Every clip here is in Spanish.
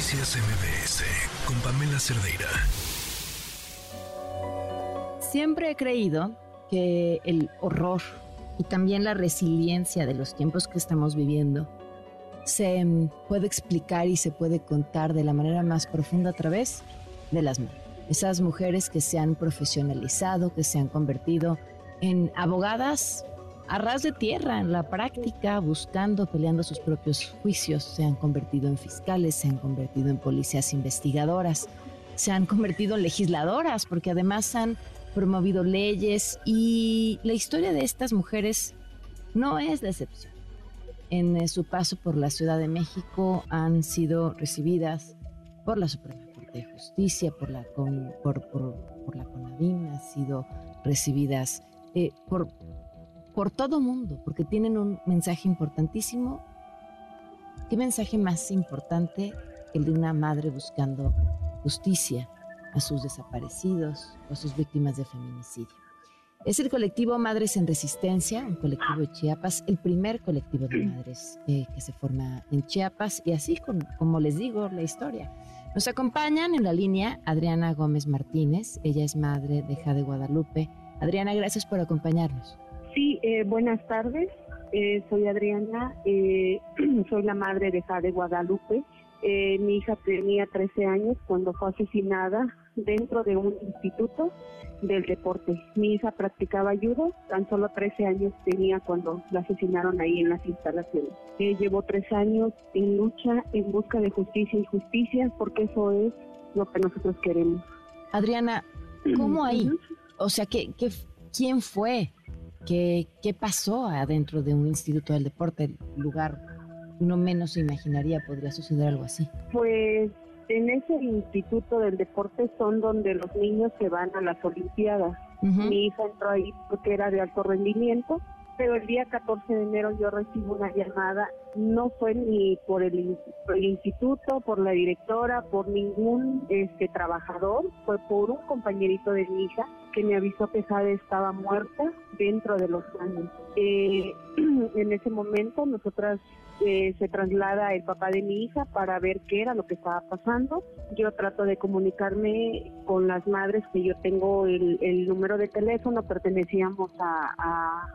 Noticias MBS con Pamela Cerdeira. Siempre he creído que el horror y también la resiliencia de los tiempos que estamos viviendo se puede explicar y se puede contar de la manera más profunda a través de las mujeres. Esas mujeres que se han profesionalizado, que se han convertido en abogadas a ras de tierra, en la práctica, buscando, peleando sus propios juicios, se han convertido en fiscales, se han convertido en policías investigadoras, se han convertido en legisladoras, porque además han promovido leyes y la historia de estas mujeres no es de excepción. En eh, su paso por la Ciudad de México han sido recibidas por la Suprema Corte de Justicia, por la, por, por, la CONADIM, han sido recibidas eh, por por todo mundo, porque tienen un mensaje importantísimo. ¿Qué mensaje más importante que el de una madre buscando justicia a sus desaparecidos o a sus víctimas de feminicidio? Es el colectivo Madres en Resistencia, un colectivo de Chiapas, el primer colectivo de madres eh, que se forma en Chiapas y así como les digo la historia. Nos acompañan en la línea Adriana Gómez Martínez, ella es madre de Jade Guadalupe. Adriana, gracias por acompañarnos. Sí, eh, buenas tardes. Eh, soy Adriana, eh, soy la madre de Jade Guadalupe. mi hija tenía 13 años cuando fue asesinada dentro de un instituto del deporte. Mi hija practicaba judo, tan solo 13 años tenía cuando la asesinaron ahí en las instalaciones. llevó tres años en lucha en busca de justicia y justicia porque eso es lo que nosotros queremos. Adriana, ¿cómo ahí? O sea, ¿qué, qué, ¿quién fue? ¿Qué, ¿Qué pasó adentro de un instituto del deporte? El lugar no menos se imaginaría podría suceder algo así. Pues en ese instituto del deporte son donde los niños se van a las Olimpiadas. Mi hija entró ahí porque era de alto rendimiento pero el día 14 de enero yo recibo una llamada, no fue ni por el, instituto, por la directora, por ningún este trabajador, fue por un compañerito de mi hija que me avisó que Jade estaba muerta dentro de los años. Eh, en ese momento nosotras eh, se traslada el papá de mi hija para ver qué era lo que estaba pasando. Yo trato de comunicarme con las madres que yo tengo el, número de teléfono, pertenecíamos a,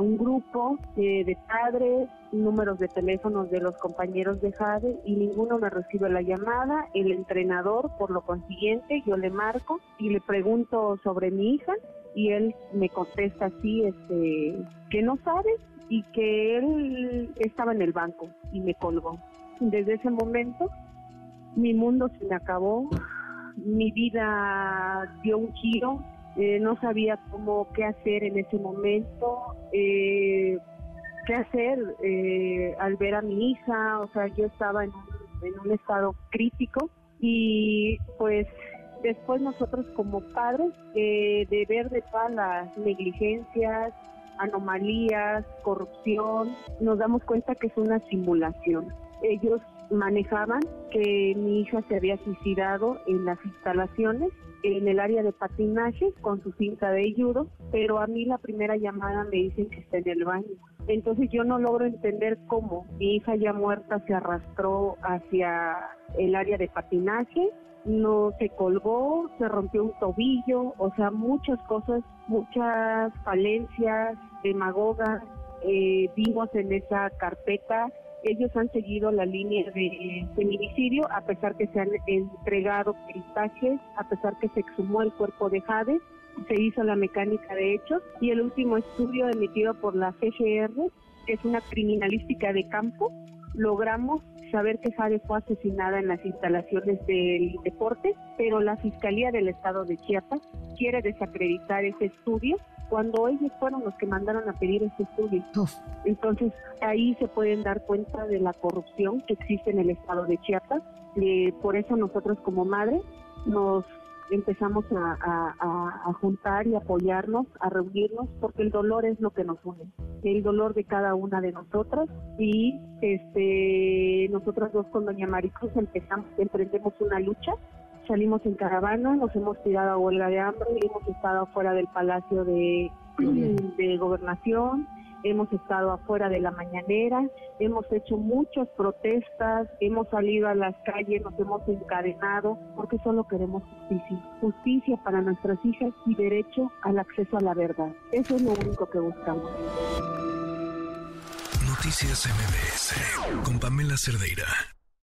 un grupo eh, de padres, números de teléfonos de los compañeros de Jade y ninguno me recibe la llamada. El entrenador, por lo consiguiente, yo le marco y le pregunto sobre mi hija y él me contesta así, este, que no sabe y que él estaba en el banco y me colgó. Desde ese momento mi mundo se me acabó, mi vida dio un giro, eh, no sabía cómo qué hacer en ese momento, eh, qué hacer eh, al ver a mi hija, o sea, yo estaba en un, estado crítico y pues después nosotros como padres de ver de todas las negligencias, anomalías, corrupción, nos damos cuenta que es una simulación. Ellos manejaban que mi hija se había suicidado en las instalaciones en el área de patinaje con su cinta de judo, pero a mí la primera llamada me dicen que está en el baño. Entonces yo no logro entender cómo mi hija ya muerta se arrastró hacia el área de patinaje no se colgó, se rompió un tobillo, o sea, muchas cosas, muchas falencias, demagogas, eh, vimos en esa carpeta. Ellos han seguido la línea de feminicidio, a pesar que se han entregado peritajes, a pesar que se exhumó el cuerpo de Jade, se hizo la mecánica de hechos y el último estudio emitido por la CGR, que es una criminalística de campo, logramos saber que Jade fue asesinada en las instalaciones del deporte, pero la Fiscalía del Estado de Chiapas quiere desacreditar ese estudio cuando ellos fueron los que mandaron a pedir ese estudio. Entonces ahí se pueden dar cuenta de la corrupción que existe en el Estado de Chiapas. Eh, por eso nosotros como madre nos empezamos a, juntar y apoyarnos, a reunirnos, porque el dolor es lo que nos une, el dolor de cada una de nosotras y este nosotras dos con Doña Maricruz empezamos, emprendemos una lucha, salimos en caravana, nos hemos tirado a huelga de hambre, hemos estado fuera del Palacio de, de Gobernación, hemos estado afuera de la mañanera, hemos hecho muchas protestas, hemos salido a las calles, nos hemos encadenado, porque solo queremos justicia. Justicia para nuestras hijas y derecho al acceso a la verdad. Eso es lo único que buscamos. Noticias MBS con Pamela Cerdeira.